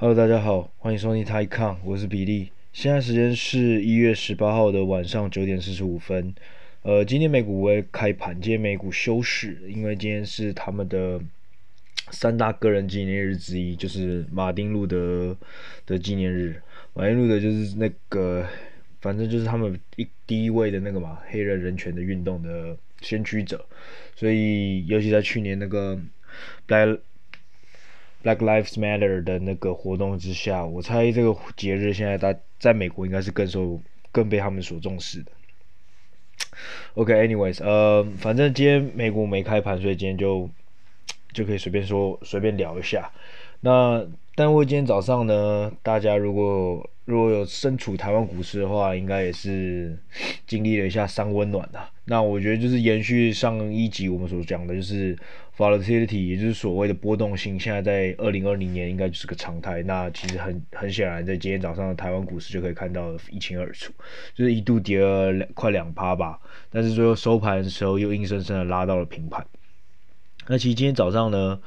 Hello，大家好，欢迎收听 TaiCon，我是比利。现在时间是一月十八号的晚上九点四十五分。呃，今天美股会开盘，今天美股休市，因为今天是他们的三大个人纪念日之一，就是马丁路德的纪念日。马丁路德就是那个，反正就是他们一第一位的那个嘛，黑人人权的运动的先驱者。所以，尤其在去年那个来 Black Lives Matter 的那个活动之下，我猜这个节日现在在在美国应该是更受更被他们所重视的。OK，anyways，、呃，反正今天美股没开盘，所以今天就就可以随便说随便聊一下。那但为今天早上呢，大家如果如果有身处台湾股市的话，应该也是 经历了一下三温暖的。那我觉得就是延续上一集我们所讲的，就是 volatility，也就是所谓的波动性，现在在二零二零年应该就是个常态。那其实很很显然，在今天早上的台湾股市就可以看到一清二楚，就是一度跌了两快两趴吧，但是最后收盘的时候又硬生生的拉到了平盘。那其实今天早上呢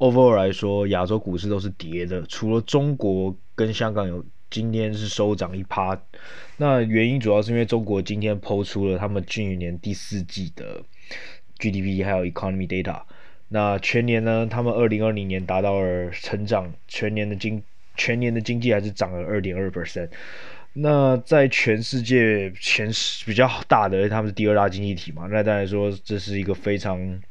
，overall 来说，亚洲股市都是跌的，除了中国跟香港有。今天是收涨一趴，那原因主要是因为中国今天抛出了他们去年第四季的 GDP 还有 economy data，那全年呢，他们二零二零年达到了成长，全年的经全年的经济还是涨了二点二 percent，那在全世界前十比较大的，他们是第二大经济体嘛，那当然说这是一个非常。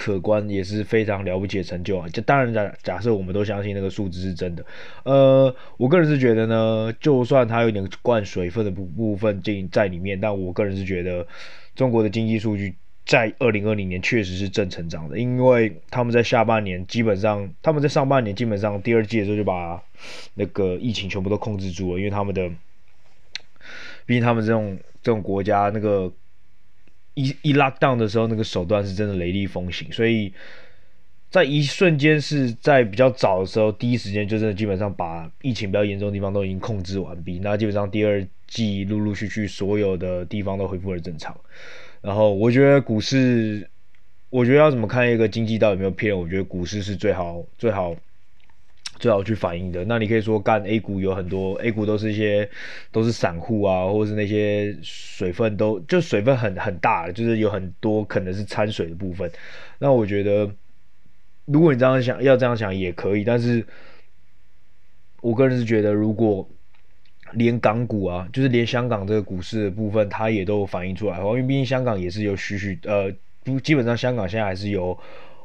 可观也是非常了不起的成就啊！就当然假假设我们都相信那个数字是真的，呃，我个人是觉得呢，就算它有点灌水分的部部分进在里面，但我个人是觉得中国的经济数据在二零二零年确实是正成长的，因为他们在下半年基本上，他们在上半年基本上第二季的时候就把那个疫情全部都控制住了，因为他们的，毕竟他们这种这种国家那个。一一 lock down 的时候，那个手段是真的雷厉风行，所以在一瞬间是在比较早的时候，第一时间就真的基本上把疫情比较严重的地方都已经控制完毕。那基本上第二季陆陆续续所有的地方都恢复了正常。然后我觉得股市，我觉得要怎么看一个经济到底有没有骗？我觉得股市是最好最好。最好去反映的，那你可以说干 A 股有很多 A 股都是一些都是散户啊，或者是那些水分都就水分很很大，就是有很多可能是掺水的部分。那我觉得，如果你这样想，要这样想也可以，但是我个人是觉得，如果连港股啊，就是连香港这个股市的部分，它也都反映出来的话，因为毕竟香港也是有许许呃，不基本上香港现在还是由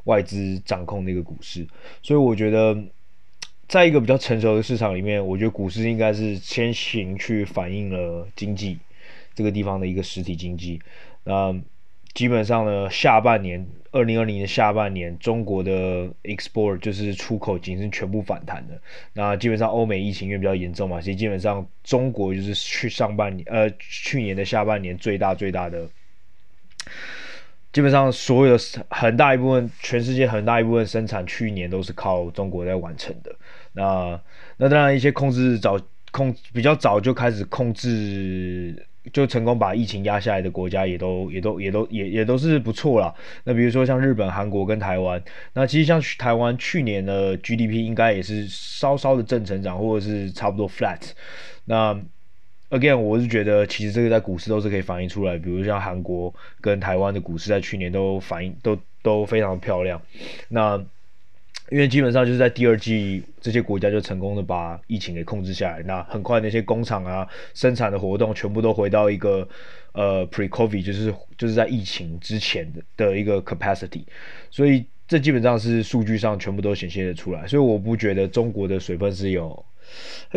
外资掌控那个股市，所以我觉得。在一个比较成熟的市场里面，我觉得股市应该是先行去反映了经济这个地方的一个实体经济。那基本上呢，下半年二零二零年下半年，中国的 export 就是出口已经是全部反弹的。那基本上欧美疫情因为比较严重嘛，所以基本上中国就是去上半年呃去年的下半年最大最大的。基本上，所有的很大一部分，全世界很大一部分生产，去年都是靠中国在完成的。那那当然，一些控制早控比较早就开始控制，就成功把疫情压下来的国家，也都也都也都也也都是不错啦。那比如说像日本、韩国跟台湾，那其实像台湾去年的 GDP 应该也是稍稍的正成长，或者是差不多 flat。那 Again，我是觉得其实这个在股市都是可以反映出来，比如像韩国跟台湾的股市在去年都反映都都非常漂亮。那因为基本上就是在第二季，这些国家就成功的把疫情给控制下来，那很快那些工厂啊生产的活动全部都回到一个呃 pre-COVID，就是就是在疫情之前的的一个 capacity，所以这基本上是数据上全部都显现的出来，所以我不觉得中国的水分是有，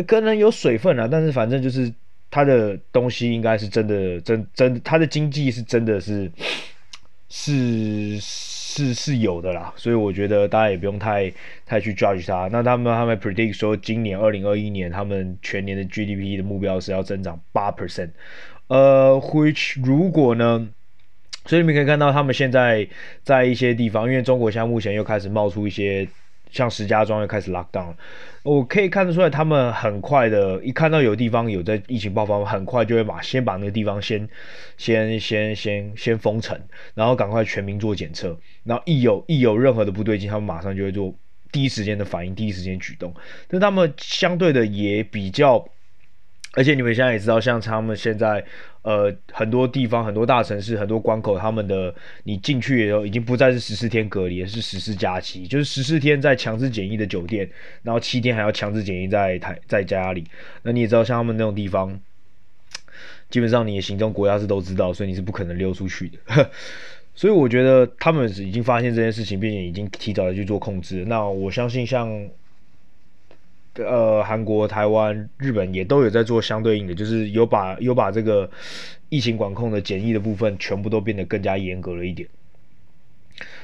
可能有水分啊，但是反正就是。它的东西应该是真的，真真，它的经济是真的是是是是有的啦，所以我觉得大家也不用太太去 judge 它。那他们他们 predict 说，今年二零二一年他们全年的 GDP 的目标是要增长八 percent，呃，which 如果呢，所以你们可以看到他们现在在一些地方，因为中国现在目前又开始冒出一些。像石家庄又开始 lock down，了。我可以看得出来，他们很快的，一看到有地方有在疫情爆发，很快就会把先把那个地方先先先先先封城，然后赶快全民做检测，然后一有一有任何的不对劲，他们马上就会做第一时间的反应，第一时间举动，但他们相对的也比较，而且你们现在也知道，像他们现在呃很多地方、很多大城市、很多关口，他们的你进去以后已经不再是十四天隔离，而是十四加七，就是十四天在强制检疫的酒店，然后七天还要强制检疫在台在家里。那你也知道，像他们那种地方，基本上你的行踪国家是都知道，所以你是不可能溜出去的。所以我觉得他们已经发现这件事情，并且已经提早的去做控制。那我相信像，呃，韩国、台湾、日本也都有在做相对应的，就是有把有把这个疫情管控的检疫的部分全部都变得更加严格了一点。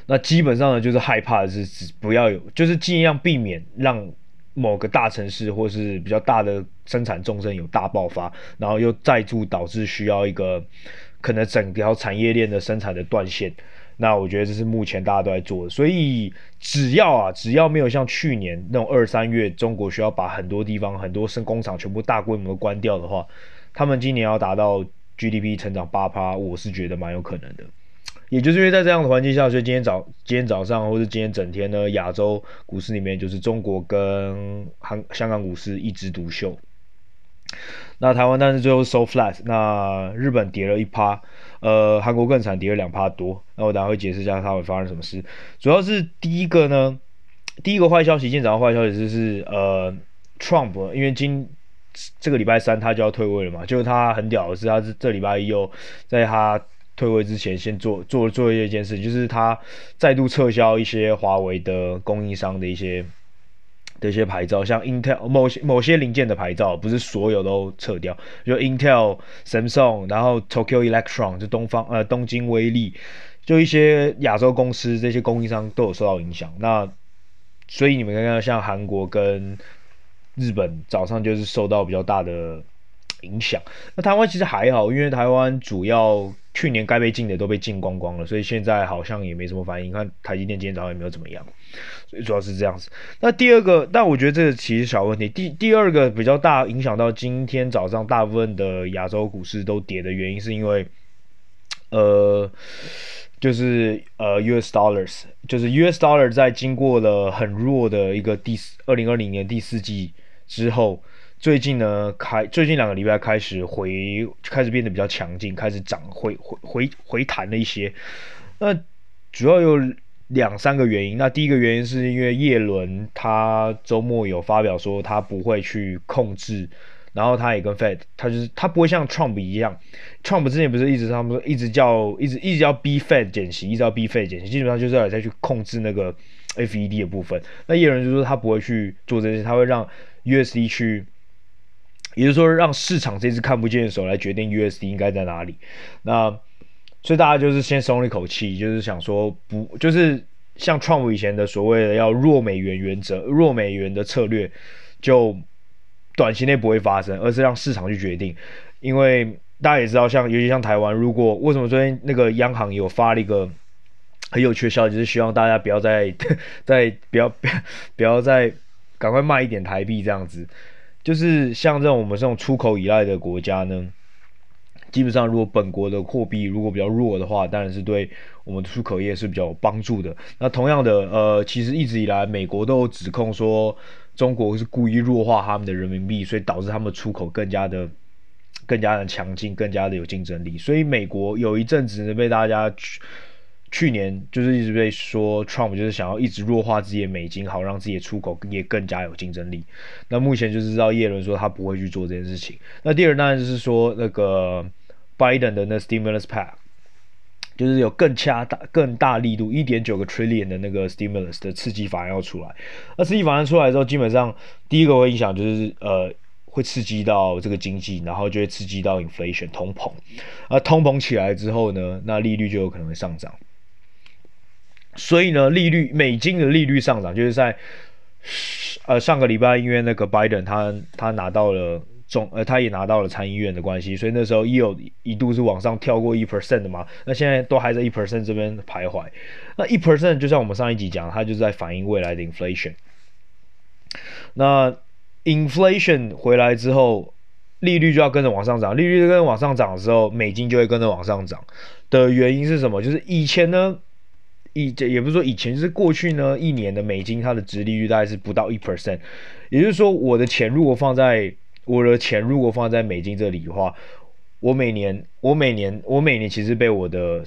那基本上呢，就是害怕的是不要有，就是尽量避免让某个大城市或是比较大的生产重镇有大爆发，然后又再度导致需要一个。可能整条产业链的生产的断线，那我觉得这是目前大家都在做的。所以只要啊，只要没有像去年那种二三月，中国需要把很多地方很多生工厂全部大规模关掉的话，他们今年要达到 GDP 成长八趴，我是觉得蛮有可能的。也就是因为在这样的环境下，所以今天早今天早上或者今天整天呢，亚洲股市里面就是中国跟韩香港股市一枝独秀。那台湾但是最后收 flat，那日本跌了一趴，呃，韩国更惨，跌了两趴多。那我等下会解释一下它会发生什么事。主要是第一个呢，第一个坏消息，今天早上坏消息就是呃，Trump 因为今这个礼拜三他就要退位了嘛，就是他很屌的是，他是这礼拜一又在他退位之前先做做做一件事，就是他再度撤销一些华为的供应商的一些。的一些牌照，像 Intel 某些某些零件的牌照，不是所有都撤掉，就 Intel、Samsung，然后 Tokyo Electron 就东方呃东京威力，就一些亚洲公司这些供应商都有受到影响。那所以你们看看，像韩国跟日本早上就是受到比较大的影响。那台湾其实还好，因为台湾主要去年该被禁的都被禁光光了，所以现在好像也没什么反应。看台积电今天早上也没有怎么样。所以主要是这样子。那第二个，但我觉得这个其实小问题。第第二个比较大影响到今天早上大部分的亚洲股市都跌的原因，是因为，呃，就是呃，US dollars，就是 US dollar 在经过了很弱的一个第二零二零年第四季之后，最近呢开最近两个礼拜开始回开始变得比较强劲，开始涨回回回回弹了一些。那主要有。两三个原因，那第一个原因是因为叶伦他周末有发表说他不会去控制，然后他也跟 Fed，他就是他不会像 Trump 一样，Trump 之前不是一直他们说一直叫一直一直要逼 Fed 减息，一直要逼 Fed 减息，基本上就是要再去控制那个 FED 的部分。那叶伦就说他不会去做这些，他会让 USD 去，也就是说让市场这只看不见的手来决定 USD 应该在哪里。那所以大家就是先松了一口气，就是想说不，就是像 Trump 以前的所谓的要弱美元原则、弱美元的策略，就短期内不会发生，而是让市场去决定。因为大家也知道，像尤其像台湾，如果为什么昨天那个央行有发了一个很有趣的消息，就是希望大家不要再 再不要不要不要再赶快卖一点台币这样子，就是像这种我们这种出口依赖的国家呢。基本上，如果本国的货币如果比较弱的话，当然是对我们出口业是比较有帮助的。那同样的，呃，其实一直以来，美国都有指控说中国是故意弱化他们的人民币，所以导致他们出口更加的、更加的强劲，更加的有竞争力。所以美国有一阵子呢，被大家去年就是一直被说 Trump 就是想要一直弱化自己的美金，好让自己的出口也更加有竞争力。那目前就是知道叶伦说他不会去做这件事情。那第二当然就是说那个。Biden 的那 stimulus pack 就是有更加大、更大力度，一点九个 trillion 的那个 stimulus 的刺激法案要出来。那刺激法案出来之后，基本上第一个会影响就是呃，会刺激到这个经济，然后就会刺激到 inflation 通膨。而通膨起来之后呢，那利率就有可能会上涨。所以呢，利率美金的利率上涨，就是在呃上个礼拜，因为那个 Biden 他他拿到了。总呃，他也拿到了参议院的关系，所以那时候也有一度是往上跳过一 percent 的嘛。那现在都还在一 percent 这边徘徊。那一 percent 就像我们上一集讲，它就是在反映未来的 inflation。那 inflation 回来之后，利率就要跟着往上涨，利率跟着往上涨的时候，美金就会跟着往上涨。的原因是什么？就是以前呢，以这也不是说以前，就是过去呢一年的美金它的殖利率大概是不到一 percent，也就是说我的钱如果放在我的钱如果放在美金这里的话。我每年，我每年，我每年其实被我的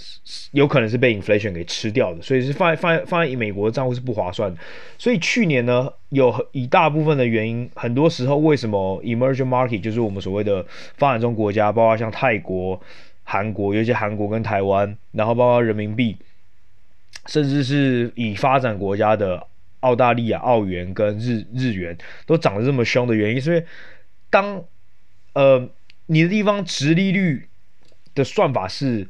有可能是被 inflation 给吃掉的，所以是放在放在放在美国的账户是不划算的。所以去年呢，有一大部分的原因，很多时候为什么 emerging market 就是我们所谓的发展中国家，包括像泰国、韩国，尤其韩国跟台湾，然后包括人民币，甚至是以发展国家的澳大利亚澳元跟日日元都涨得这么凶的原因，是因为当呃。你的地方殖利率的算法是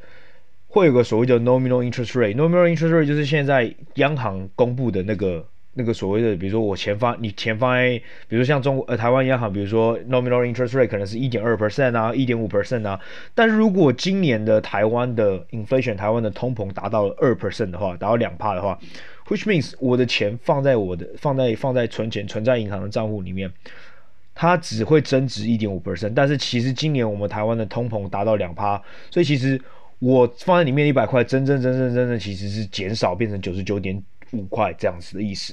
会有个所谓的 nominal interest rate，nominal interest rate 就是现在央行公布的那个那个所谓的，比如说我钱放你钱放在，比如说像中国呃台湾央行，比如说 nominal interest rate 可能是一点二 percent 啊，一点五 percent 啊，但是如果今年的台湾的 inflation，台湾的通膨达到了二 percent 的话，达到两帕的话，which means 我的钱放在我的放在放在存钱存在银行的账户里面。它只会增值一点五 percent，但是其实今年我们台湾的通膨达到两趴，所以其实我放在里面一百块，真正真正真正其实是减少变成九十九点五块这样子的意思。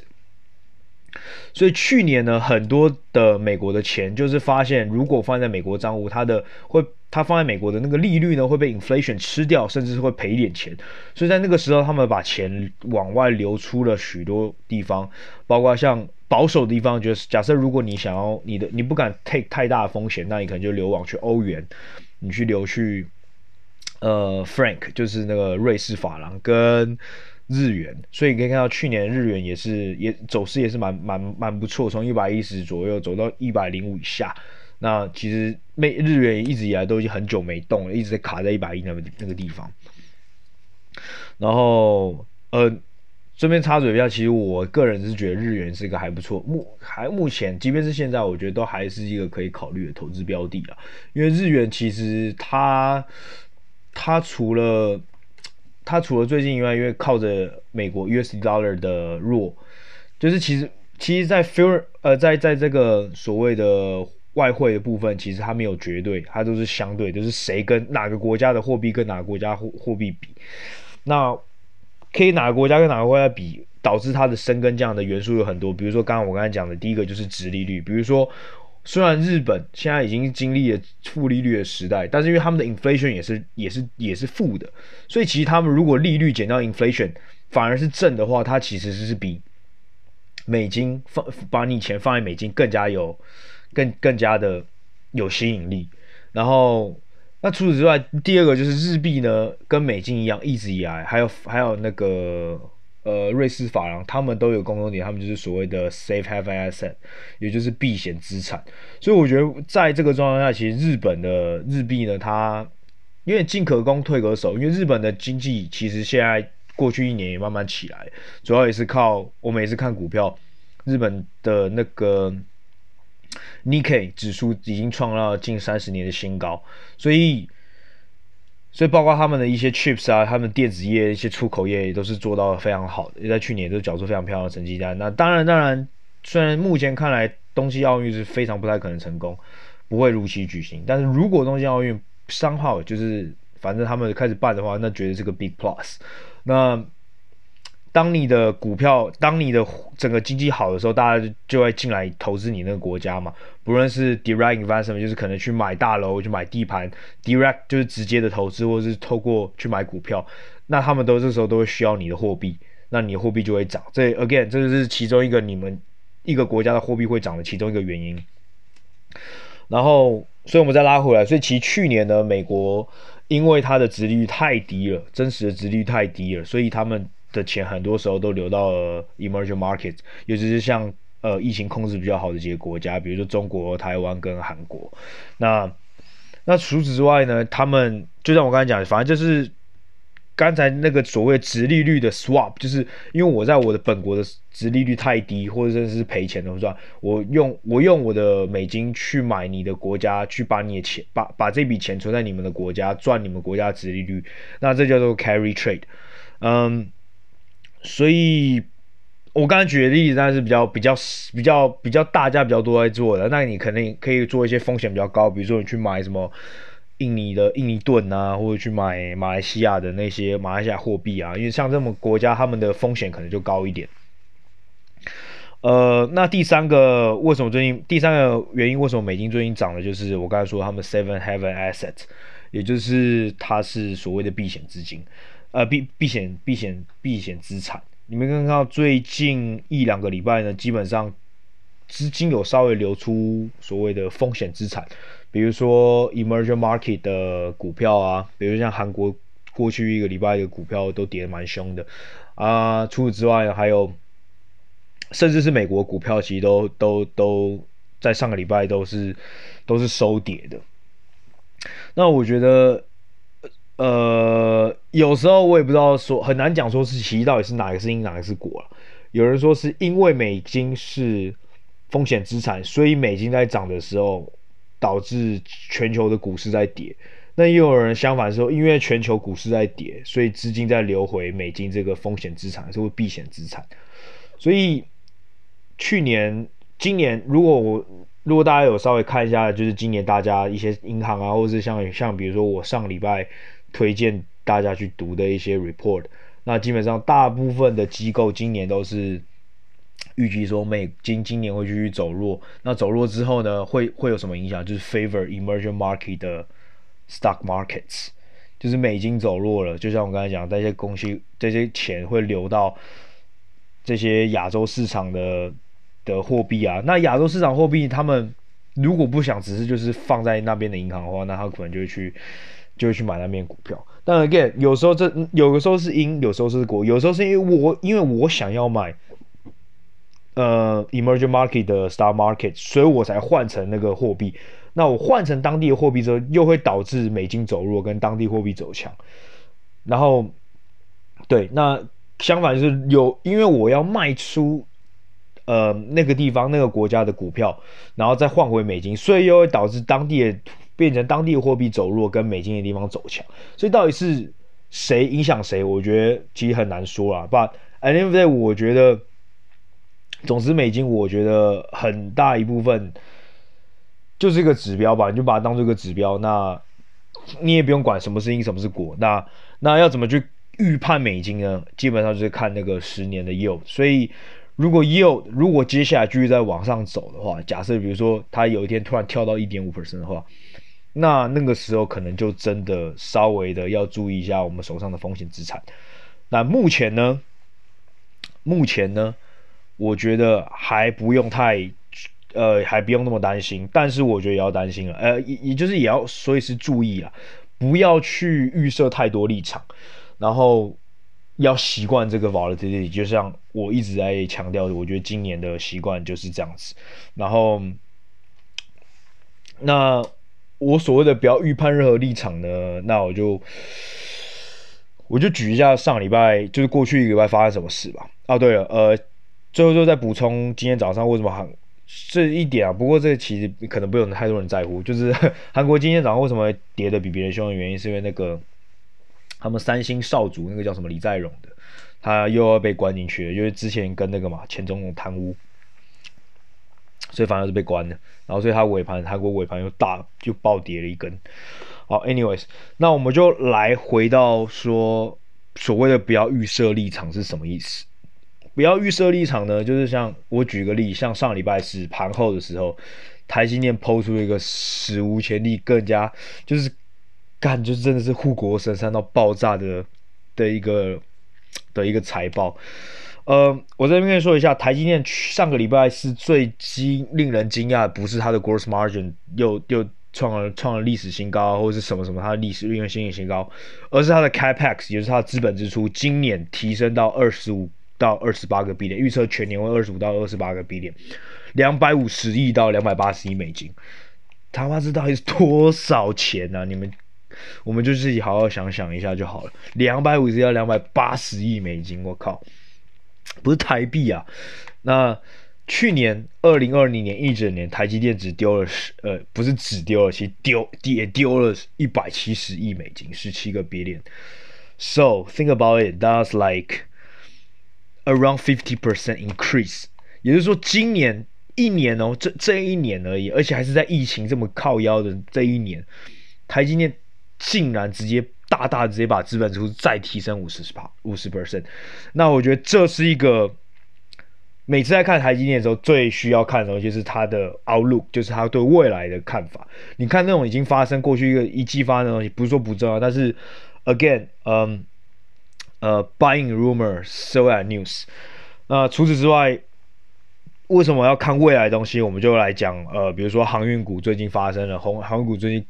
所以去年呢，很多的美国的钱就是发现，如果放在美国账户，它的会它放在美国的那个利率呢会被 inflation 吃掉，甚至是会赔一点钱。所以在那个时候，他们把钱往外流出了许多地方，包括像。保守的地方就是，假设如果你想要你的，你不敢 take 太大的风险，那你可能就流往去欧元，你去流去呃 frank，就是那个瑞士法郎跟日元，所以你可以看到去年日元也是也走势也是蛮蛮蛮不错，从一百一十左右走到一百零五以下。那其实美日元一直以来都已经很久没动了，一直在卡在一百一那个那个地方。然后呃。顺便插嘴一下，其实我个人是觉得日元是一个还不错，目还目前，即便是现在，我觉得都还是一个可以考虑的投资标的啊。因为日元其实它它除了它除了最近以外，因为靠着美国 US dollar 的弱，就是其实其实在 feel 呃在在这个所谓的外汇的部分，其实它没有绝对，它都是相对，就是谁跟哪个国家的货币跟哪个国家货货币比，那。可以哪个国家跟哪个国家比，导致它的升跟这样的元素有很多。比如说，刚刚我刚才讲的第一个就是殖利率。比如说，虽然日本现在已经经历了负利率的时代，但是因为他们的 inflation 也是也是也是负的，所以其实他们如果利率减掉 inflation 反而是正的话，它其实是比美金放把你钱放在美金更加有更更加的有吸引力。然后。那除此之外，第二个就是日币呢，跟美金一样，一直以来还有还有那个呃瑞士法郎，他们都有共同点，他们就是所谓的 safe haven asset，也就是避险资产。所以我觉得在这个状况下，其实日本的日币呢，它因为进可攻退可守，因为日本的经济其实现在过去一年也慢慢起来，主要也是靠我每次看股票，日本的那个。Nikkei 指数已经创了近三十年的新高，所以，所以包括他们的一些 chips 啊，他们电子业一些出口业也都是做到非常好的，也在去年都缴出非常漂亮的成绩单。那当然，当然，虽然目前看来东京奥运是非常不太可能成功，不会如期举行，但是如果东京奥运三号就是反正他们开始办的话，那绝对是个 big plus。那当你的股票，当你的整个经济好的时候，大家就会进来投资你那个国家嘛。不论是 direct investment，就是可能去买大楼、去买地盘；direct 就是直接的投资，或者是透过去买股票。那他们都这时候都会需要你的货币，那你的货币就会涨。这 again，这就是其中一个你们一个国家的货币会涨的其中一个原因。然后，所以我们再拉回来，所以其实去年呢，美国因为它的殖利率太低了，真实的殖利率太低了，所以他们。的钱很多时候都流到了 emerging market，尤其是像呃疫情控制比较好的几个国家，比如说中国、台湾跟韩国。那那除此之外呢，他们就像我刚才讲的，反正就是刚才那个所谓直利率的 swap，就是因为我在我的本国的直利率太低，或者是赔钱的算，我用我用我的美金去买你的国家，去把你的钱把把这笔钱存在你们的国家，赚你们国家直利率，那这叫做 carry trade，嗯。所以，我刚才举的例子，当然是比较比较比较比较大家比较多在做的。那你可能可以做一些风险比较高，比如说你去买什么印尼的印尼盾啊，或者去买马来西亚的那些马来西亚货币啊，因为像这种国家，他们的风险可能就高一点。呃，那第三个为什么最近第三个原因为什么美金最近涨了，就是我刚才说他们 Seven Heaven Asset，也就是它是所谓的避险资金，呃避避险避险避险资产。你们看到最近一两个礼拜呢，基本上资金有稍微流出所谓的风险资产，比如说 Emerging Market 的股票啊，比如像韩国过去一个礼拜的股票都跌得蛮凶的啊。除此之外还有。甚至是美国股票，其实都都都在上个礼拜都是都是收跌的。那我觉得，呃，有时候我也不知道说很难讲，说是其到底是哪个是因，哪个是果了。有人说是因为美金是风险资产，所以美金在涨的时候导致全球的股市在跌。那也有人相反说，因为全球股市在跌，所以资金在流回美金这个风险资产，是会避险资产，所以。去年、今年，如果我如果大家有稍微看一下，就是今年大家一些银行啊，或者是像像比如说我上礼拜推荐大家去读的一些 report，那基本上大部分的机构今年都是预计说美金今年会继续走弱。那走弱之后呢，会会有什么影响？就是 favor emerging market 的 stock markets，就是美金走弱了，就像我刚才讲，这些东西这些钱会流到这些亚洲市场的。的货币啊，那亚洲市场货币，他们如果不想只是就是放在那边的银行的话，那他可能就会去就会去买那边股票。但 again，有时候这有的时候是因，有时候是果，有时候是因为我因为我想要买呃 emerging market 的 star market，所以我才换成那个货币。那我换成当地的货币之后，又会导致美金走弱，跟当地货币走强。然后对，那相反就是有，因为我要卖出。呃，那个地方那个国家的股票，然后再换回美金，所以又会导致当地的变成当地货币走弱，跟美金的地方走强。所以到底是谁影响谁？我觉得其实很难说啦。But at the end of the day，我觉得，总之美金，我觉得很大一部分就是一个指标吧，你就把它当做一个指标。那你也不用管什么是因，什么是果。那那要怎么去预判美金呢？基本上就是看那个十年的 yield。所以。如果 yield 如果接下来继续在往上走的话，假设比如说它有一天突然跳到一点五 percent 的话，那那个时候可能就真的稍微的要注意一下我们手上的风险资产。那目前呢，目前呢，我觉得还不用太呃还不用那么担心，但是我觉得也要担心了，呃也也就是也要随时注意啊，不要去预设太多立场，然后。要习惯这个 volatility，就像我一直在强调的，我觉得今年的习惯就是这样子。然后，那我所谓的不要预判任何立场呢，那我就我就举一下上礼拜，就是过去一个礼拜发生什么事吧。哦，对了，呃，最后就再补充今天早上为什么韩这一点啊？不过这其实可能不用太多人在乎，就是 韩国今天早上为什么跌的比别人凶的原因，是因为那个。他们三星少主那个叫什么李在镕的，他又要被关进去了，因为之前跟那个嘛前总统贪污，所以反而是被关了。然后所以他尾盘韩国尾盘又大就暴跌了一根。好，anyways，那我们就来回到说所谓的不要预设立场是什么意思？不要预设立场呢，就是像我举个例，像上礼拜四盘后的时候，台积电抛出一个史无前例更加就是。干就真的是护国神山到爆炸的的一个的一个财报，呃，我这边跟你说一下，台积电上个礼拜是最惊令人惊讶，不是它的 gross margin 又又创了创了历史新高，或者是什么什么它的历史利润新新高，而是它的 capex 也就是它的资本支出，今年提升到二十五到二十八个 B 点预测全年为二十五到二十八个 B 点两百五十亿到两百八十亿美金，他妈这到底是多少钱呢、你们？我们就自己好好想想一下就好了。两百五十到两百八十亿美金，我靠，不是台币啊！那去年二零二零年一整年，台积电只丢了十呃，不是只丢了，其实丢也丢了一百七十亿美金，十七个 billion。So think about it, that's like around fifty percent increase。也就是说，今年一年哦，这这一年而已，而且还是在疫情这么靠腰的这一年。台积电竟然直接大大直接把资本支出再提升五十趴五十 percent，那我觉得这是一个。每次在看台积电的时候，最需要看的东西就是它的 outlook，就是它对未来的看法。你看那种已经发生过去一个一季发生的东西，不是说不重要，但是 again，嗯，呃，buying rumors，sell at news。那除此之外，为什么要看未来的东西？我们就来讲，呃，比如说航运股最近发生了，航航运股最近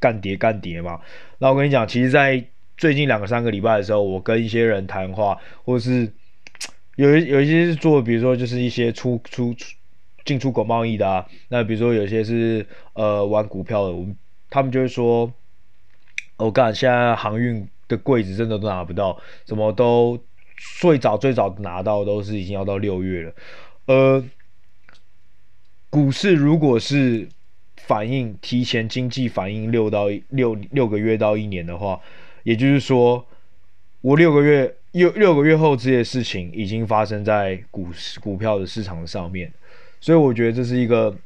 干跌干跌嘛。那我跟你讲，其实，在最近两个三个礼拜的时候，我跟一些人谈话，或是。有一有一些是做，比如说就是一些出出出进出口贸易的啊。那比如说有些是呃玩股票的，我他们就会说，我干现在航运的柜子真的都拿不到，什么都最早最早拿到都是已经要到六月了。呃，股市如果是反映提前经济反应六到六六个月到一年的话，也就是说我六个月。六六个月后，这些事情已经发生在股、股票的市场上面，所以我觉得这是一个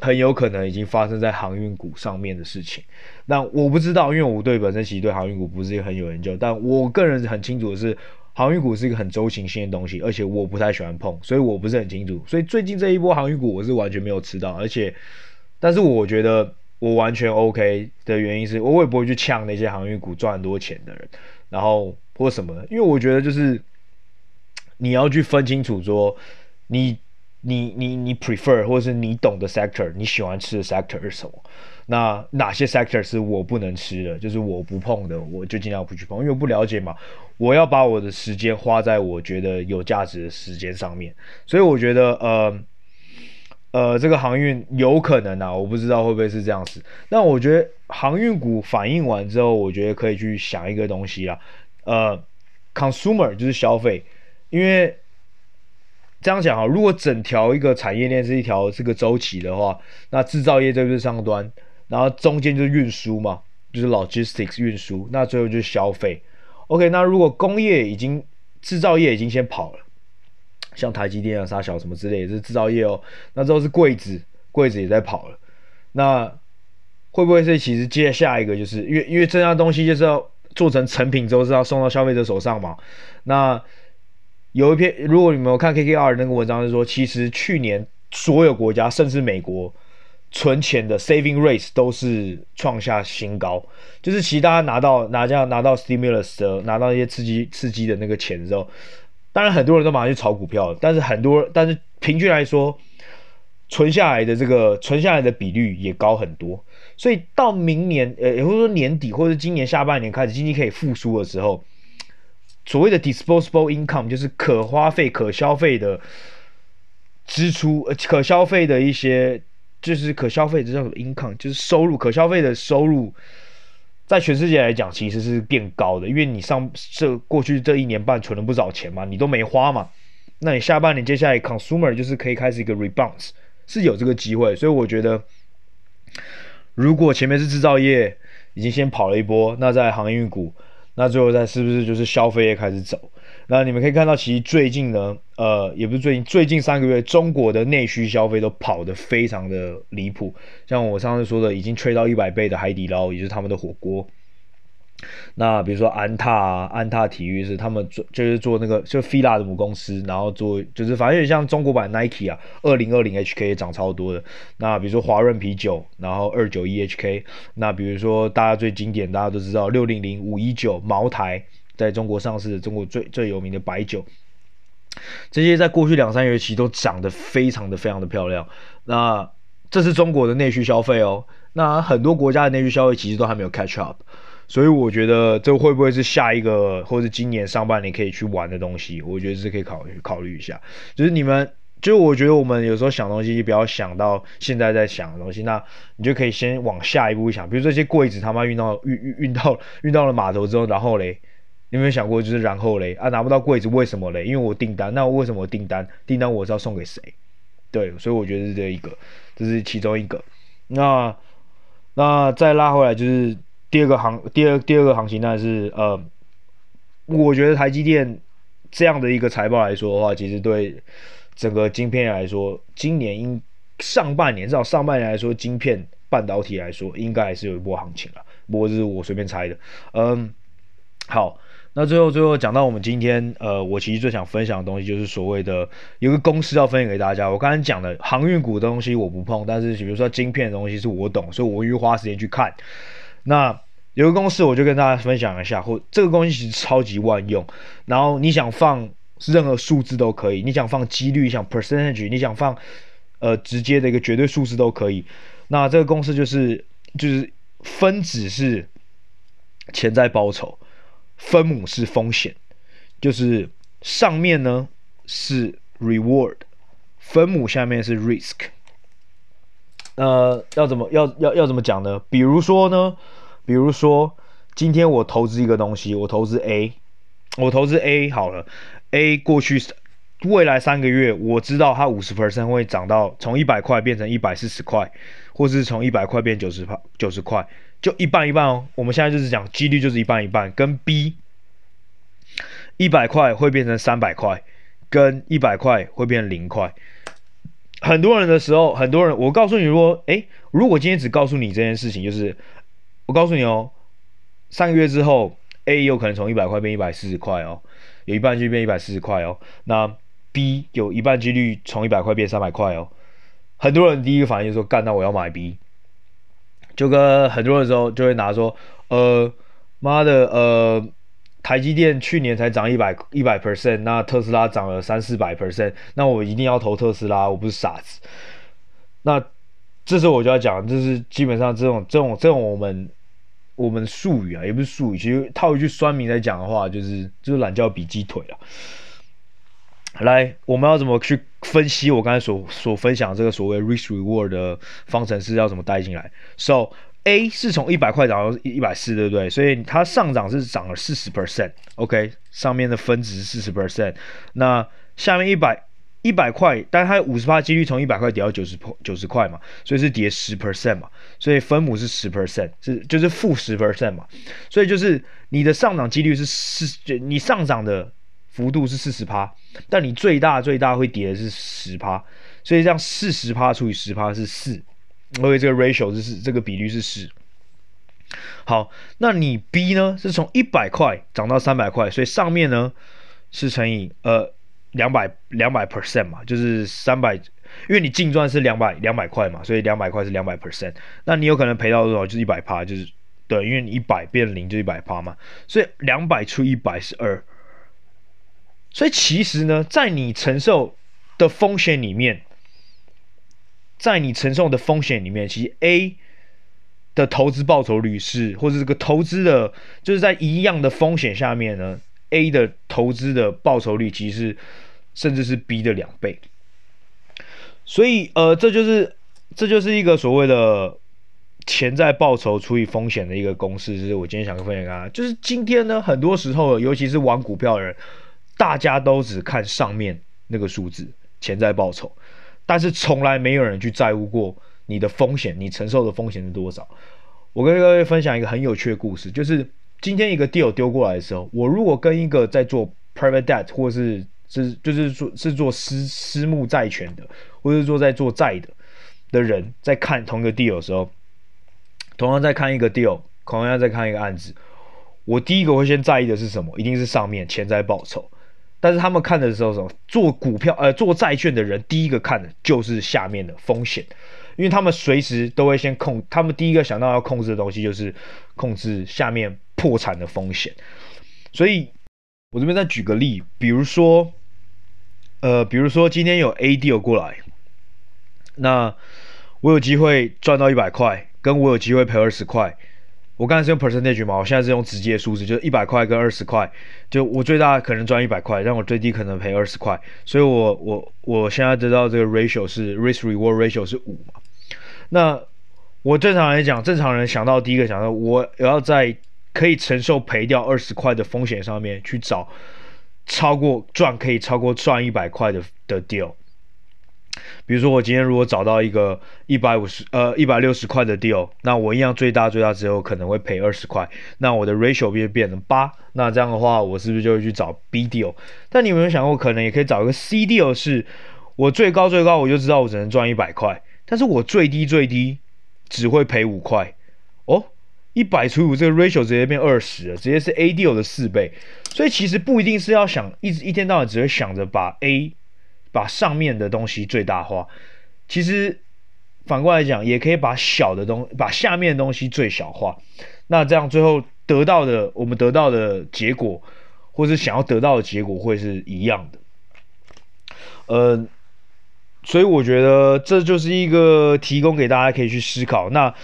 很有可能已经发生在航运股上面的事情。那我不知道，因为我对本身其实对航运股不是一个很有研究，但我个人很清楚的是，航运股是一个很周期性的东西，而且我不太喜欢碰，所以我不是很清楚。所以最近这一波航运股，我是完全没有吃到，而且，但是我觉得我完全 OK 的原因是，我也不会去呛那些航运股赚很多钱的人，然后。或什么的，因为我觉得就是你要去分清楚说你你你你 prefer 或者是你懂的 sector，你喜欢吃的 sector 是什么？那哪些 sector 是我不能吃的，就是我不碰的，我就尽量不去碰，因为我不了解嘛。我要把我的时间花在我觉得有价值的时间上面，所以我觉得呃呃这个航运有可能啊，我不知道会不会是这样子。那我觉得航运股反应完之后，我觉得可以去想一个东西啊。呃，consumer 就是消费，因为这样讲哈，如果整条一个产业链是一条这个周期的话，那制造业这个是上端，然后中间就是运输嘛，就是 logistics 运输，那最后就是消费。OK，那如果工业已经制造业已经先跑了，像台积电啊、沙小什么之类的，是制造业哦，那之后是柜子，柜子也在跑了，那会不会是其实接下一个就是因为因为这样东西就是要。做成成品之后是要送到消费者手上嘛？那有一篇，如果你们有看 KKR 那个文章，是说其实去年所有国家，甚至美国存钱的 saving rates 都是创下新高。就是其实大家拿到拿这样拿到 stimulus 的，拿到一些刺激刺激的那个钱之后，当然很多人都马上去炒股票，但是很多但是平均来说，存下来的这个存下来的比率也高很多。所以到明年，呃，也或者说年底，或者今年下半年开始，经济可以复苏的时候，所谓的 disposable income 就是可花费、可消费的支出，呃，可消费的一些，就是可消费的这种 income，就是收入，可消费的收入，在全世界来讲，其实是变高的，因为你上这过去这一年半存了不少钱嘛，你都没花嘛，那你下半年接下来 consumer 就是可以开始一个 rebound，是有这个机会，所以我觉得。如果前面是制造业已经先跑了一波，那在航运股，那最后再是不是就是消费业开始走？那你们可以看到，其实最近呢，呃，也不是最近，最近三个月，中国的内需消费都跑得非常的离谱。像我上次说的，已经吹到一百倍的海底捞，也就是他们的火锅。那比如说安踏，安踏体育是他们做，就是做那个就 Fila 的母公司，然后做就是反正有点像中国版 Nike 啊，二零二零 HK 也涨超多的。那比如说华润啤酒，然后二九一 HK。那比如说大家最经典，大家都知道六零零五一九茅台，在中国上市的中国最最有名的白酒，这些在过去两三个月期都涨得非常的非常的漂亮。那这是中国的内需消费哦。那很多国家的内需消费其实都还没有 catch up。所以我觉得这会不会是下一个，或者今年上半年可以去玩的东西？我觉得是可以考虑考虑一下。就是你们，就我觉得我们有时候想东西，不要想到现在在想的东西，那你就可以先往下一步想。比如这些柜子他妈运到运运运到运到了码头之后，然后嘞，你有没有想过就是然后嘞啊拿不到柜子为什么嘞？因为我订单，那我为什么订单订单我是要送给谁？对，所以我觉得是这一个，这是其中一个。那那再拉回来就是。第二个行，第二第二个行情，那是呃，我觉得台积电这样的一个财报来说的话，其实对整个晶片来说，今年应上半年至少上半年来说，晶片半导体来说，应该还是有一波行情了。不过这是我随便猜的。嗯，好，那最后最后讲到我们今天，呃，我其实最想分享的东西就是所谓的有个公式要分享给大家。我刚才讲的航运股的东西我不碰，但是比如说晶片的东西是我懂，所以我愿意花时间去看。那有个公式我就跟大家分享一下，或这个东西其实超级万用。然后你想放任何数字都可以，你想放几率，想 percentage，你想放。呃，直接的一个绝对数字都可以。那这个公式就是，就是分子是潜在报酬，分母是风险，就是上面呢是 reward，分母下面是 risk。呃，要怎么要要要怎么讲呢？比如说呢，比如说今天我投资一个东西，我投资 A，我投资 A 好了，A 过去。未来三个月，我知道它五十 percent 会涨到从一百块变成一百四十块，或是从一百块变九十块，九十块，就一半一半哦。我们现在就是讲几率就是一半一半，跟 B 一百块会变成三百块，跟一百块会变成零块。很多人的时候，很多人，我告诉你说，诶，如果今天只告诉你这件事情，就是我告诉你哦，三个月之后，A 有可能从一百块变一百四十块哦，有一半就变一百四十块哦，那。B 有一半几率从一百块变三百块哦，很多人第一个反应就是说干，那我要买 B，就跟很多人的时候就会拿说，呃，妈的，呃，台积电去年才涨一百一百 percent，那特斯拉涨了三四百 percent，那我一定要投特斯拉，我不是傻子。那这时候我就要讲，就是基本上这种这种这种我们我们术语啊，也不是术语，其实套一句酸民来讲的话，就是就是懒觉比鸡腿了。来，我们要怎么去分析我刚才所所分享这个所谓 risk reward 的方程式要怎么带进来？So A 是从一百块涨到一百四，对不对？所以它上涨是涨了四十 percent，OK，上面的分值是四十 percent，那下面一百一百块，但是它五十趴几率从一百块跌到九十九十块嘛，所以是跌十 percent 嘛，所以分母是十 percent，是就是负十 percent 嘛，所以就是你的上涨几率是四，你上涨的。幅度是四十趴，但你最大最大会跌的是十趴，所以这样四十趴除以十趴是四，所以这个 ratio 是这个比率是四。好，那你 B 呢是从一百块涨到三百块，所以上面呢是乘以呃两百两百 percent 嘛，就是三百，因为你净赚是两百两百块嘛，所以两百块是两百 percent，那你有可能赔到多少？就是一百趴，就是对，因为你一百变零就一百趴嘛，所以两百除一百是二。所以其实呢，在你承受的风险里面，在你承受的风险里面，其实 A 的投资报酬率是，或者这个投资的，就是在一样的风险下面呢，A 的投资的报酬率其实甚至是 B 的两倍。所以呃，这就是这就是一个所谓的潜在报酬除以风险的一个公式，就是我今天想分享啊，就是今天呢，很多时候，尤其是玩股票的人。大家都只看上面那个数字，潜在报酬，但是从来没有人去在乎过你的风险，你承受的风险是多少。我跟各位分享一个很有趣的故事，就是今天一个 deal 丢过来的时候，我如果跟一个在做 private debt 或是是就是说是做私私募债权的，或是说在做债的的人在看同一个 deal 的时候，同样在看一个 deal，同样在看一个案子，我第一个会先在意的是什么？一定是上面潜在报酬。但是他们看的时候，什么做股票呃做债券的人第一个看的就是下面的风险，因为他们随时都会先控，他们第一个想到要控制的东西就是控制下面破产的风险。所以，我这边再举个例，比如说，呃，比如说今天有 A deal 过来，那我有机会赚到一百块，跟我有机会赔二十块。我刚才是用 percentage 嘛，我现在是用直接数字，就是一百块跟二十块，就我最大可能赚一百块，但我最低可能赔二十块，所以我我我现在得到这个 ratio 是 risk reward ratio 是五嘛。那我正常来讲，正常人想到第一个想到，我要在可以承受赔掉二十块的风险上面去找超过赚可以超过赚一百块的的 deal。比如说，我今天如果找到一个一百五十呃一百六十块的 deal，那我一样最大最大只有可能会赔二十块，那我的 ratio 变变成八，那这样的话，我是不是就会去找 B deal？但你有没有想过，可能也可以找一个 C deal，是我最高最高我就知道我只能赚一百块，但是我最低最低只会赔五块哦，一百除以五，这个 ratio 直接变二十了，直接是 A deal 的四倍。所以其实不一定是要想一直一天到晚只会想着把 A 把上面的东西最大化，其实反过来讲，也可以把小的东把下面的东西最小化。那这样最后得到的我们得到的结果，或是想要得到的结果会是一样的。呃。所以我觉得这就是一个提供给大家可以去思考。那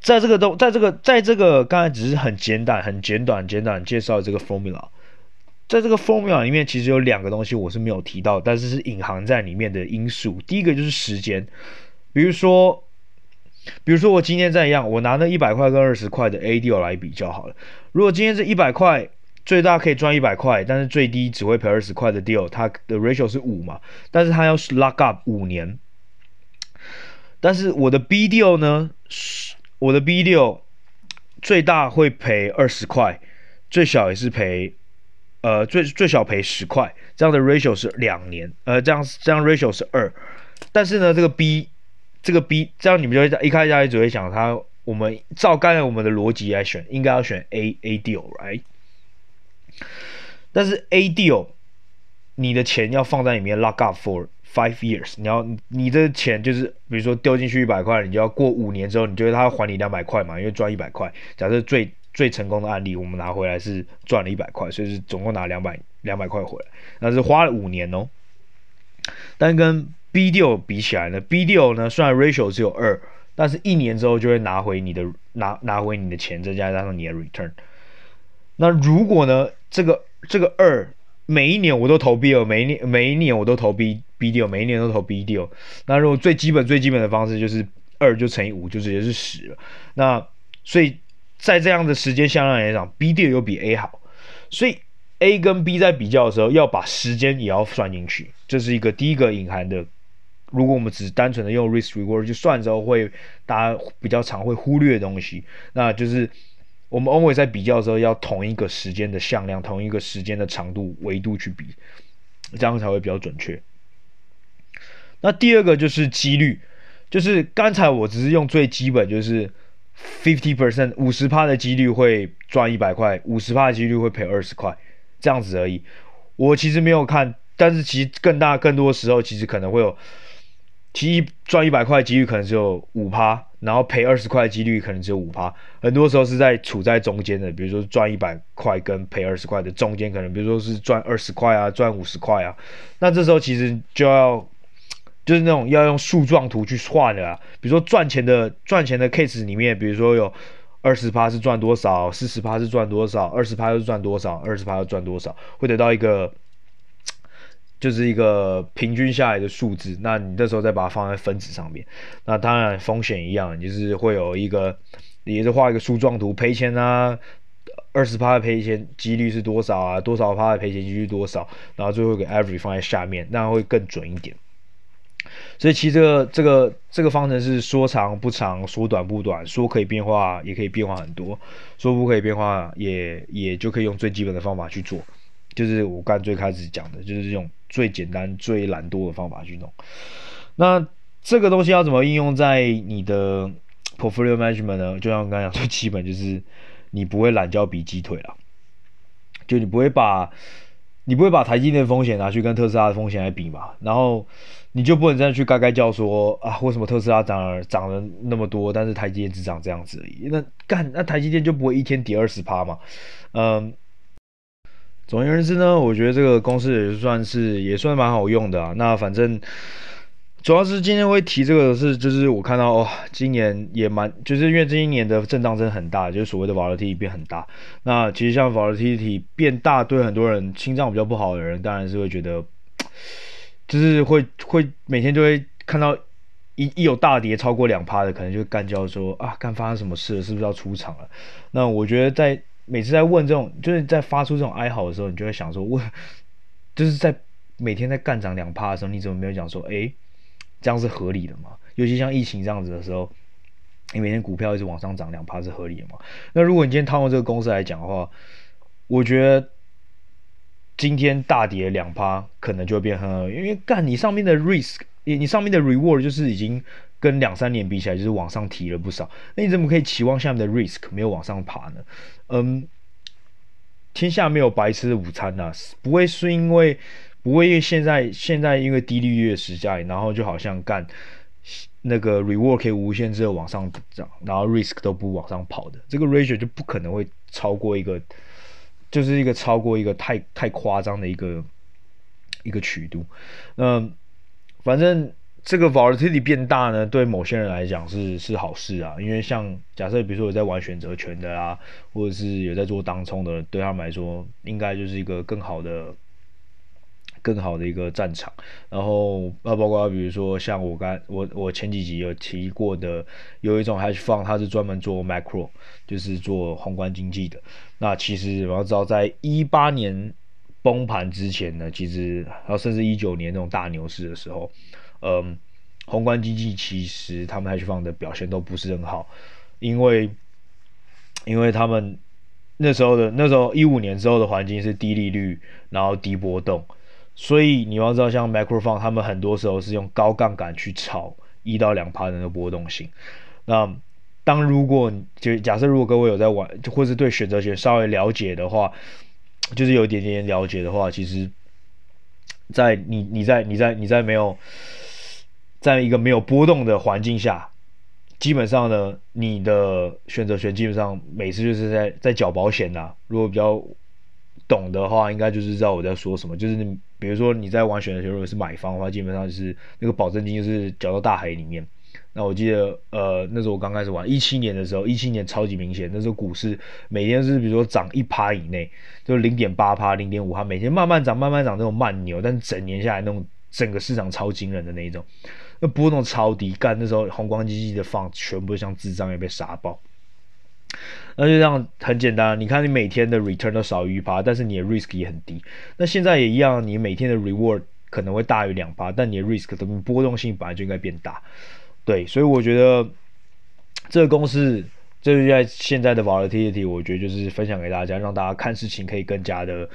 在这个东，在这个，在这个刚才只是很简短、很简短、简短介绍这个 formula，在这个 formula 里面，其实有两个东西我是没有提到，但是是隐含在里面的因素。第一个就是时间，比如说，比如说我今天这样，我拿那一百块跟二十块的 A deal 来比较好了。如果今天这一百块。最大可以赚一百块，但是最低只会赔二十块的 deal，它的 ratio 是五嘛，但是它要 lock up 五年。但是我的 B deal 呢，我的 B deal 最大会赔二十块，最小也是赔，呃，最最小赔十块，这样的 ratio 是两年，呃，这样这样 ratio 是二。但是呢，这个 B 这个 B 这样你们就会一开始大家只会想它，我们照刚才我们的逻辑来选，应该要选 A A deal，right？但是 A deal，你的钱要放在里面 lock up for five years，你要你的钱就是比如说丢进去一百块，你就要过五年之后，你觉得他要还你两百块嘛？因为赚一百块。假设最最成功的案例，我们拿回来是赚了一百块，所以是总共拿两百两百块回来，那是花了五年哦。但跟 bdo 比起来呢 bdo 呢虽然 ratio 只有二，但是一年之后就会拿回你的拿拿回你的钱，再加上你的 return。那如果呢？这个这个二每一年我都投 B deal，每一年每一年我都投 bbd 每一年都投 bdo。那如果最基本最基本的方式就是二就乘以五，就直接是十了。那所以在这样的时间向量来讲，B deal 又比 A 好。所以 A 跟 B 在比较的时候，要把时间也要算进去，这是一个第一个隐含的。如果我们只单纯的用 risk reward 去算的时候，会大家比较常会忽略的东西，那就是。我们 always 在比较的时候，要同一个时间的向量，同一个时间的长度维度去比，这样才会比较准确。那第二个就是几率，就是刚才我只是用最基本，就是 fifty percent 五十趴的几率会赚一百块，五十趴的几率会赔二十块，这样子而已。我其实没有看，但是其实更大更多时候，其实可能会有，其实赚一百块的几率可能只有五趴。然后赔二十块的几率可能只有五趴，很多时候是在处在中间的，比如说赚一百块跟赔二十块的中间，可能比如说是赚二十块啊，赚五十块啊，那这时候其实就要就是那种要用树状图去算的啊，比如说赚钱的赚钱的 case 里面，比如说有二十趴是赚多少，四十趴是赚多少，二十趴又是赚多少，二十趴又赚多少，会得到一个。就是一个平均下来的数字，那你这时候再把它放在分子上面，那当然风险一样，就是会有一个，也是画一个树状图，赔钱啊，二十趴的赔钱几率是多少啊？多少趴的赔钱几率多少？然后最后给 average 放在下面，那会更准一点。所以其实这个这个这个方程式说长不长，说短不短，说可以变化也可以变化很多，说不可以变化也也就可以用最基本的方法去做。就是我刚最开始讲的，就是用最简单、最懒惰的方法去弄。那这个东西要怎么应用在你的 portfolio management 呢？就像我刚才讲，最基本就是你不会懒觉比鸡腿了，就你不会把，你不会把台积电风险拿去跟特斯拉的风险来比嘛。然后你就不能再去该该叫说啊，为什么特斯拉涨了涨了那么多，但是台积电只涨这样子而已？那干那台积电就不会一天跌二十趴嘛？嗯。总而言之呢，我觉得这个公式也算是也算蛮好用的啊。那反正主要是今天会提这个是，就是我看到哦，今年也蛮，就是因为这一年的震荡真的很大，就是所谓的 volatility 变很大。那其实像 volatility 变大，对很多人心脏比较不好的人，当然是会觉得，就是会会每天就会看到一一有大跌超过两趴的，可能就干叫说啊，干发生什么事了，是不是要出场了？那我觉得在。每次在问这种，就是在发出这种哀嚎的时候，你就会想说，我，就是在每天在干涨两趴的时候，你怎么没有讲说，哎，这样是合理的吗？尤其像疫情这样子的时候，你每天股票一直往上涨两趴是合理的吗？那如果你今天套用这个公式来讲的话，我觉得今天大跌两趴可能就会变很，因为干你上面的 risk，你你上面的 reward 就是已经跟两三年比起来，就是往上提了不少。那你怎么可以期望下面的 risk 没有往上爬呢？嗯，天下没有白吃的午餐呐、啊，不会是因为不会因为现在现在因为低利率的时代，然后就好像干那个 reward 可以无限制的往上涨，然后 risk 都不往上跑的，这个 ratio 就不可能会超过一个，就是一个超过一个太太夸张的一个一个曲度。嗯，反正。这个 volatility 变大呢，对某些人来讲是是好事啊，因为像假设比如说有在玩选择权的啊，或者是有在做当冲的，对他们来说应该就是一个更好的、更好的一个战场。然后那包括比如说像我刚我我前几集有提过的，有一种 hedge fund，它是专门做 macro，就是做宏观经济的。那其实我要知道，在一八年崩盘之前呢，其实然后甚至一九年那种大牛市的时候。嗯，宏观经济其实他们 hedge fund 的表现都不是很好，因为因为他们那时候的那时候一五年之后的环境是低利率，然后低波动，所以你要知道，像 macro fund 他们很多时候是用高杠杆去炒一到两趴的那个波动性。那当如果就假设如果各位有在玩，或是对选择权稍微了解的话，就是有一点点了解的话，其实，在你你在你在你在没有。在一个没有波动的环境下，基本上呢，你的选择权基本上每次就是在在缴保险呐、如果比较懂的话，应该就是知道我在说什么。就是你比如说你在玩选择权，如果是买方的话，基本上就是那个保证金就是缴到大海里面。那我记得呃那时候我刚开始玩一七年的时候，一七年超级明显，那时候股市每天是比如说涨一趴以内，就零点八趴、零点五趴，每天慢慢涨、慢慢涨那种慢牛，但整年下来那种整个市场超惊人的那一种。那波动超低，干那时候宏观经济的放全部像智障也被杀爆。那就这样很简单，你看你每天的 return 都少于一趴，但是你的 risk 也很低。那现在也一样，你每天的 reward 可能会大于两趴，但你的 risk 的波动性本来就应该变大。对，所以我觉得这个公式，这是在现在的 volatility，我觉得就是分享给大家，让大家看事情可以更加的。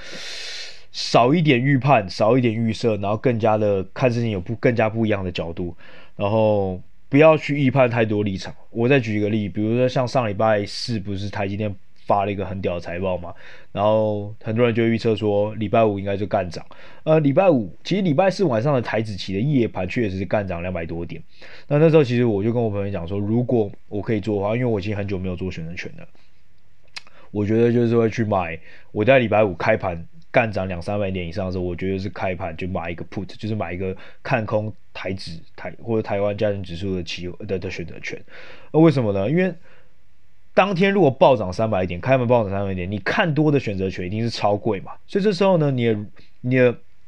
少一点预判，少一点预设，然后更加的看事情有不更加不一样的角度，然后不要去预判太多立场。我再举一个例，比如说像上礼拜四不是台积电发了一个很屌的财报嘛，然后很多人就预测说礼拜五应该就干涨。呃，礼拜五其实礼拜四晚上的台子期的夜盘确实是干涨两百多点。那那时候其实我就跟我朋友讲说，如果我可以做的话，因为我已经很久没有做选择权了，我觉得就是会去买。我在礼拜五开盘。干涨两三百点以上的时候，我觉得是开盘就买一个 put，就是买一个看空台指台或者台湾加权指数的期的的选择权。那为什么呢？因为当天如果暴涨三百点，开盘暴涨三百点，你看多的选择权一定是超贵嘛。所以这时候呢，你你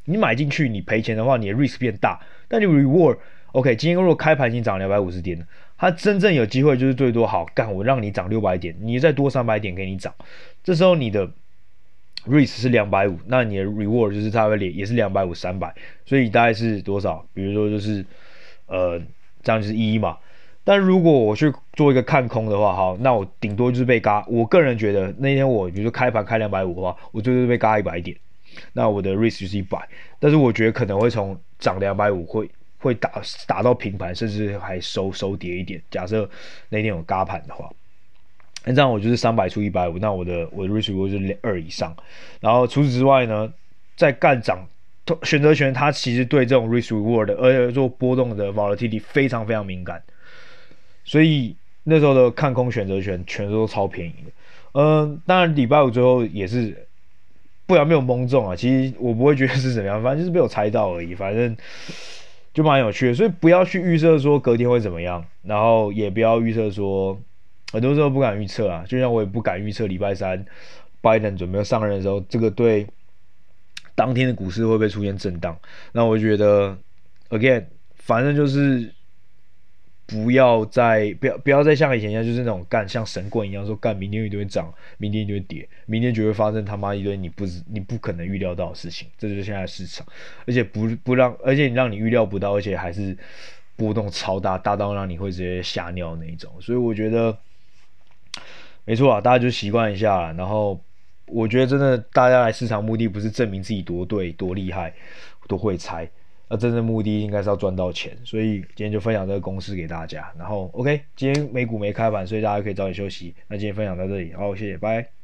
你买进去，你赔钱的话，你的 risk 变大，但你 reward，OK，今天如果开盘已经涨两百五十点，它真正有机会就是最多好干，我让你涨六百点，你再多三百点给你涨，这时候你的。Risk 是两百五，那你的 reward 就是差不多也是两百五三百，所以大概是多少？比如说就是，呃，这样就是一嘛。但如果我去做一个看空的话，好，那我顶多就是被嘎。我个人觉得那天我比如说开盘开两百五的话，我最多被嘎一百点，那我的 risk 就是一百。但是我觉得可能会从涨两百五会会打打到平盘，甚至还收收跌一点。假设那天有嘎盘的话。那这样我就是三百出一百五，那我的我的 risk reward 就是二以上。然后除此之外呢，在干涨选择权，它其实对这种 risk reward 而且做波动的 volatility 非常非常敏感，所以那时候的看空选择权全都超便宜的。嗯，当然礼拜五最后也是不然没有蒙中啊，其实我不会觉得是怎么样，反正就是被我猜到而已，反正就蛮有趣的。所以不要去预设说隔天会怎么样，然后也不要预测说。很多时候不敢预测啊，就像我也不敢预测礼拜三拜登准备要上任的时候，这个对当天的股市会不会出现震荡？那我觉得，again，反正就是不要再不要不要再像以前一样，就是那种干像神棍一样说干明天一定会涨，明天一定会跌，明天就会发生他妈一堆你不你不可能预料到的事情，这就是现在的市场，而且不不让，而且你让你预料不到，而且还是波动超大，大到让你会直接吓尿那一种，所以我觉得。没错啊，大家就习惯一下。然后，我觉得真的，大家来市场目的不是证明自己多对、多厉害、多会猜，那真正目的应该是要赚到钱，所以今天就分享这个公式给大家。然后，OK，今天美股没开盘，所以大家可以早点休息。那今天分享到这里，好，谢谢，拜。